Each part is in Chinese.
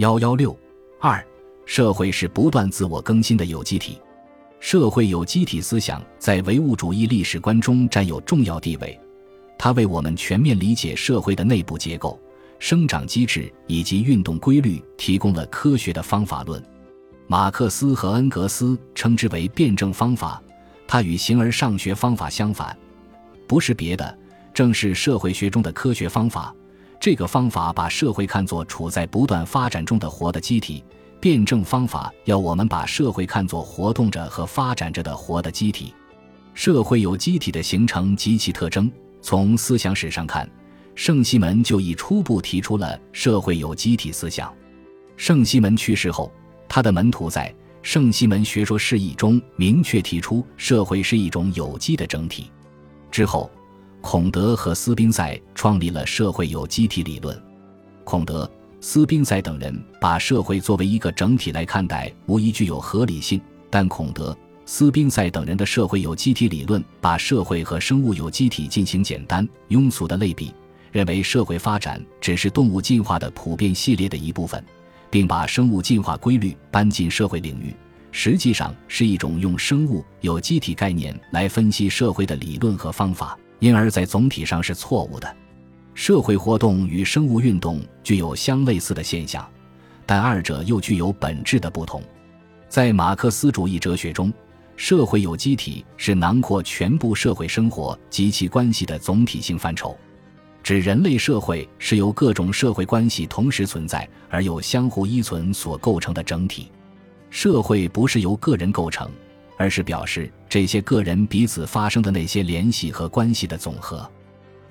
幺幺六二，社会是不断自我更新的有机体。社会有机体思想在唯物主义历史观中占有重要地位，它为我们全面理解社会的内部结构、生长机制以及运动规律提供了科学的方法论。马克思和恩格斯称之为辩证方法，它与形而上学方法相反，不是别的，正是社会学中的科学方法。这个方法把社会看作处在不断发展中的活的机体，辩证方法要我们把社会看作活动着和发展着的活的机体。社会有机体的形成及其特征，从思想史上看，圣西门就已初步提出了社会有机体思想。圣西门去世后，他的门徒在《圣西门学说释义》中明确提出，社会是一种有机的整体。之后。孔德和斯宾塞创立了社会有机体理论。孔德、斯宾塞等人把社会作为一个整体来看待，无疑具有合理性。但孔德、斯宾塞等人的社会有机体理论把社会和生物有机体进行简单庸俗的类比，认为社会发展只是动物进化的普遍系列的一部分，并把生物进化规律搬进社会领域，实际上是一种用生物有机体概念来分析社会的理论和方法。因而，在总体上是错误的。社会活动与生物运动具有相类似的现象，但二者又具有本质的不同。在马克思主义哲学中，社会有机体是囊括全部社会生活及其关系的总体性范畴，指人类社会是由各种社会关系同时存在而又相互依存所构成的整体。社会不是由个人构成。而是表示这些个人彼此发生的那些联系和关系的总和。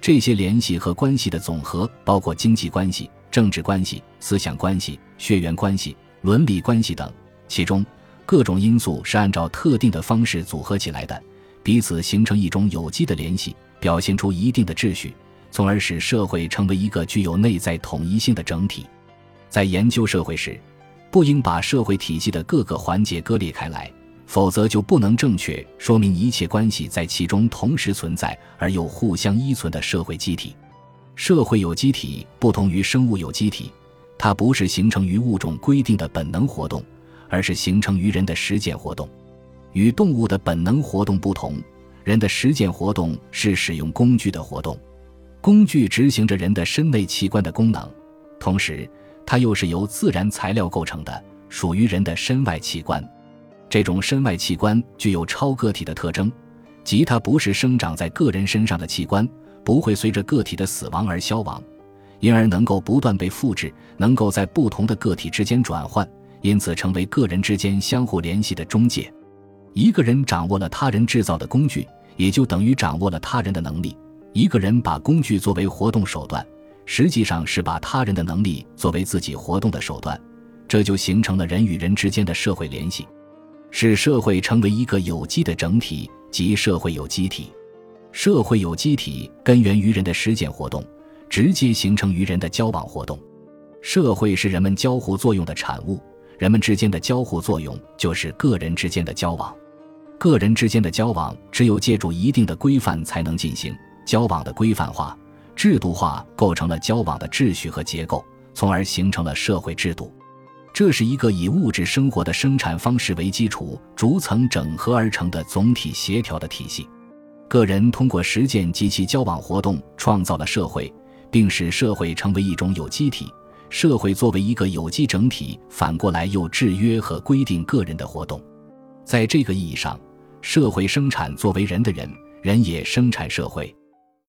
这些联系和关系的总和包括经济关系、政治关系、思想关系、血缘关系、伦理关系等。其中各种因素是按照特定的方式组合起来的，彼此形成一种有机的联系，表现出一定的秩序，从而使社会成为一个具有内在统一性的整体。在研究社会时，不应把社会体系的各个环节割裂开来。否则就不能正确说明一切关系在其中同时存在而又互相依存的社会机体。社会有机体不同于生物有机体，它不是形成于物种规定的本能活动，而是形成于人的实践活动。与动物的本能活动不同，人的实践活动是使用工具的活动。工具执行着人的身内器官的功能，同时它又是由自然材料构成的，属于人的身外器官。这种身外器官具有超个体的特征，即它不是生长在个人身上的器官，不会随着个体的死亡而消亡，因而能够不断被复制，能够在不同的个体之间转换，因此成为个人之间相互联系的中介。一个人掌握了他人制造的工具，也就等于掌握了他人的能力。一个人把工具作为活动手段，实际上是把他人的能力作为自己活动的手段，这就形成了人与人之间的社会联系。使社会成为一个有机的整体，即社会有机体。社会有机体根源于人的实践活动，直接形成于人的交往活动。社会是人们交互作用的产物，人们之间的交互作用就是个人之间的交往。个人之间的交往只有借助一定的规范才能进行。交往的规范化、制度化构成了交往的秩序和结构，从而形成了社会制度。这是一个以物质生活的生产方式为基础、逐层整合而成的总体协调的体系。个人通过实践及其交往活动，创造了社会，并使社会成为一种有机体。社会作为一个有机整体，反过来又制约和规定个人的活动。在这个意义上，社会生产作为人的人，人也生产社会。